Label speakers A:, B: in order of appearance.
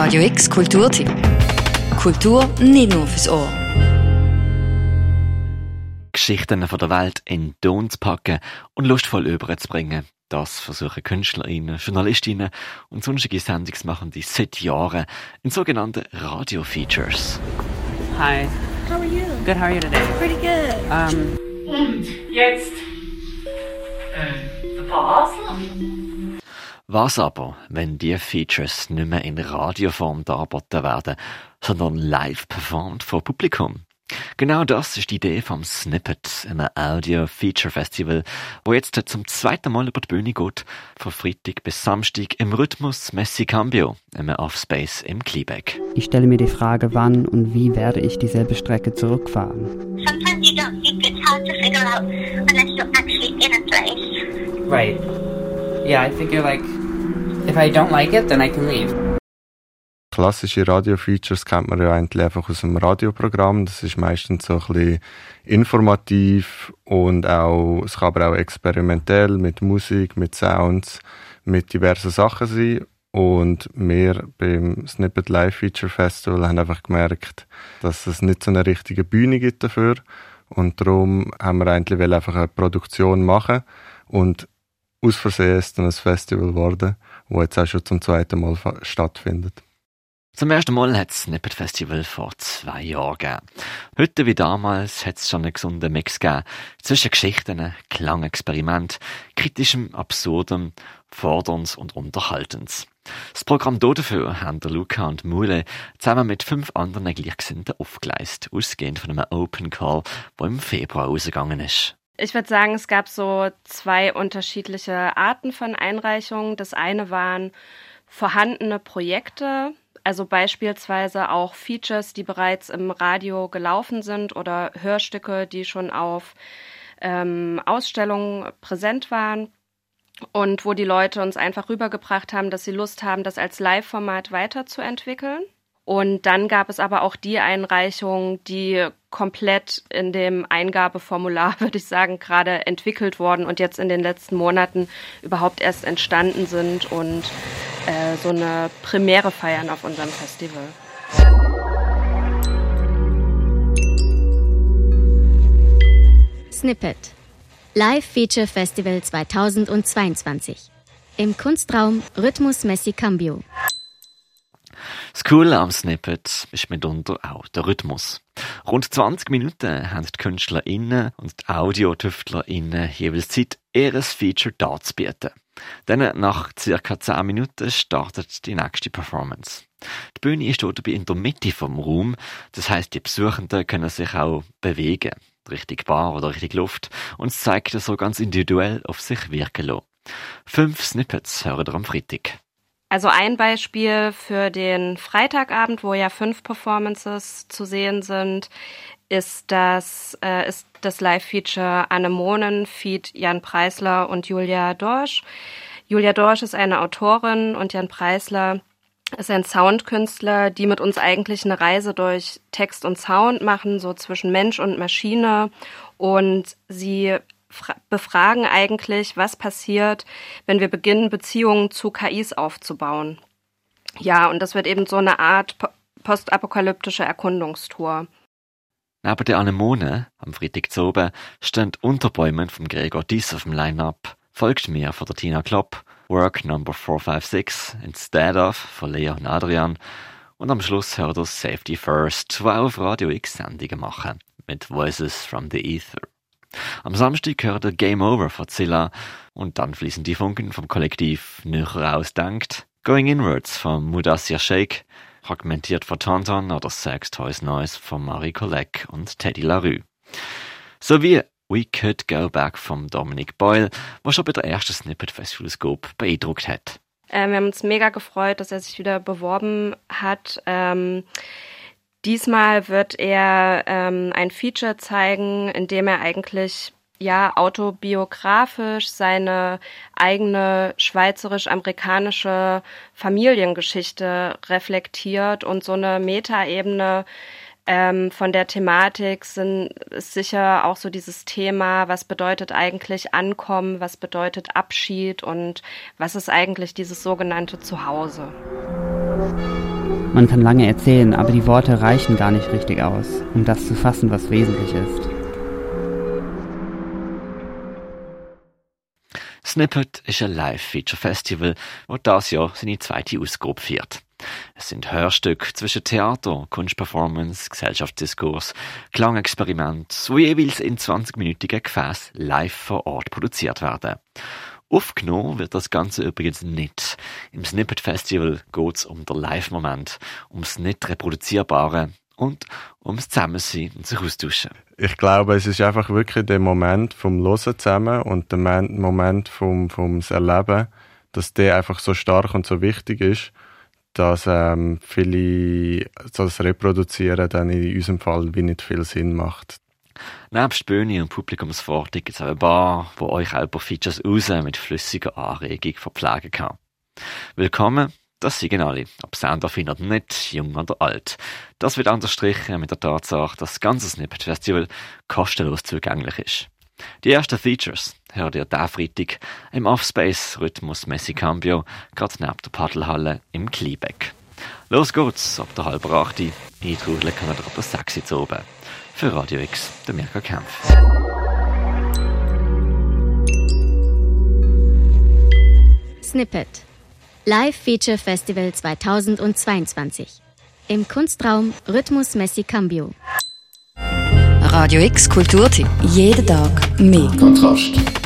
A: Radio X Kulturtipp. Kultur nicht nur fürs Ohr.
B: Geschichten von der Welt in Ton zu packen und lustvoll überzubringen. Das versuchen KünstlerInnen, Journalistinnen und sonstige Sendungsmachende seit Jahren in sogenannten Radio-Features.
C: Hi.
D: How are you?
C: Good, how are you today?
D: Pretty good.
C: Um,
E: Und jetzt äh, der Basel.
B: Was aber, wenn die Features nicht mehr in Radioform dargeboten werden, sondern live performt vor Publikum? Genau das ist die Idee vom Snippet, einem Audio-Feature-Festival, wo jetzt zum zweiten Mal über die Bühne geht, von Freitag bis Samstag im Rhythmus Messi Cambio, einem Offspace im Kleebeck.
F: Ich stelle mir die Frage, wann und wie werde ich dieselbe Strecke zurückfahren.
G: Sometimes you don't think it's hard to figure out unless you're actually in a place.
C: right. Yeah, I figure like, if I don't like it, then I can leave.
H: Klassische Radio-Features kennt man ja eigentlich einfach aus dem Radioprogramm. Das ist meistens so ein bisschen informativ und auch, es kann aber auch experimentell mit Musik, mit Sounds, mit diversen Sachen sein. Und wir beim Snippet Live Feature Festival haben einfach gemerkt, dass es nicht so eine richtige Bühne gibt dafür. Und darum haben wir eigentlich einfach eine Produktion machen und aus Versehen ist dann ein Festival geworden, wo jetzt auch schon zum zweiten Mal stattfindet.
B: Zum ersten Mal hat es Snippet Festival vor zwei Jahren gegeben. Heute wie damals hat es schon einen gesunden Mix gegeben zwischen Geschichten, Klangexperiment, kritischem, absurdem, forderns und unterhaltens. Das Programm dafür haben Luca und Mule zusammen mit fünf anderen Gleichgesinnten aufgeleistet, ausgehend von einem Open Call, der im Februar rausgegangen ist.
I: Ich würde sagen, es gab so zwei unterschiedliche Arten von Einreichungen. Das eine waren vorhandene Projekte, also beispielsweise auch Features, die bereits im Radio gelaufen sind oder Hörstücke, die schon auf ähm, Ausstellungen präsent waren und wo die Leute uns einfach rübergebracht haben, dass sie Lust haben, das als Live-Format weiterzuentwickeln. Und dann gab es aber auch die Einreichungen, die komplett in dem Eingabeformular, würde ich sagen, gerade entwickelt worden und jetzt in den letzten Monaten überhaupt erst entstanden sind und äh, so eine Premiere feiern auf unserem Festival.
J: Snippet. Live Feature Festival 2022. Im Kunstraum Rhythmus Messi Cambio.
B: Das Coole am Snippet ist mitunter auch der Rhythmus. Rund 20 Minuten haben die KünstlerInnen und die AudiotüftlerInnen jeweils Zeit, ihr Feature darzubieten. Dann, nach circa 10 Minuten, startet die nächste Performance. Die Bühne ist dabei in der Mitte vom Raum, das heißt, die Besuchenden können sich auch bewegen, Richtung Bar oder Richtung Luft, und es zeigt so ganz individuell auf sich wirken lassen. Fünf Snippets hören ihr am Freitag.
I: Also ein Beispiel für den Freitagabend, wo ja fünf Performances zu sehen sind, ist das, äh, ist das Live-Feature Anemonen, Feed Jan Preisler und Julia Dorsch. Julia Dorsch ist eine Autorin und Jan Preisler ist ein Soundkünstler, die mit uns eigentlich eine Reise durch Text und Sound machen, so zwischen Mensch und Maschine. Und sie befragen eigentlich, was passiert, wenn wir beginnen, Beziehungen zu KIs aufzubauen. Ja, und das wird eben so eine Art postapokalyptische Erkundungstour.
B: Neben der Anemone am Freitag zu oben stehen Unterbäume vom Gregor Dies auf dem Line-Up. Folgt mir von der Tina Klopp, Work Number 456, Instead of von Lea und Adrian und am Schluss hört ihr Safety First, die auch auf Radio X Sendungen machen, mit Voices from the Ether. Am Samstag hört ihr Game Over von Zilla und dann fließen die Funken vom Kollektiv Nücher ausdenkt, Going Inwards von Mudassir Sheikh, fragmentiert von Tonton oder Sex Toys Noise von Marie Collecq und Teddy LaRue. Sowie We Could Go Back von Dominic Boyle, was schon bei der ersten Snippet Festival Scope beeindruckt hat.
I: Äh, wir haben uns mega gefreut, dass er sich wieder beworben hat. Ähm, diesmal wird er ähm, ein Feature zeigen, in dem er eigentlich ja autobiografisch seine eigene schweizerisch-amerikanische Familiengeschichte reflektiert und so eine Metaebene ähm, von der Thematik sind ist sicher auch so dieses Thema, was bedeutet eigentlich Ankommen, was bedeutet Abschied und was ist eigentlich dieses sogenannte Zuhause.
F: Man kann lange erzählen, aber die Worte reichen gar nicht richtig aus, um das zu fassen, was wesentlich ist.
B: Snippet ist ein Live-Feature-Festival, das das Jahr seine zweite Ausgabe feiert. Es sind Hörstücke zwischen Theater, Kunstperformance, Gesellschaftsdiskurs, Klangexperiment, wo jeweils in 20-minütigen Gefäß live vor Ort produziert werden. Aufgenommen wird das Ganze übrigens nicht. Im Snippet Festival geht es um den Live-Moment, ums nicht reproduzierbare und ums Zusammensein und sich austauschen.
H: Ich glaube, es ist einfach wirklich der Moment vom Losen zusammen und der Moment vom, vom Erleben, dass der einfach so stark und so wichtig ist, dass ähm, viele so das Reproduzieren dann in unserem Fall wie nicht viel Sinn macht.
B: Nebst Bühne und Publikumsfahrt gibt es auch eine Bar, wo euch auch paar Features raus mit flüssiger Anregung verpflegen kann. Willkommen, das sind alle, ob soundaffin oder nicht, jung oder alt. Das wird unterstrichen mit der Tatsache, dass das ganze Snippet Festival kostenlos zugänglich ist. Die ersten Features hört ihr diesen Freitag im Offspace Rhythmus Messi Cambio, gerade neben der Paddelhalle im Kliebeck. Los geht's, ab der halben Achte, eintrudeln kann ihr ab der Sechse zu oben. Für Radio X, der Mirka Kempf.
J: Snippet. Live Feature Festival 2022. Im Kunstraum Rhythmus Messi Cambio.
A: Radio X Kulturtipp. Jeden Tag mehr.
D: Kontrast.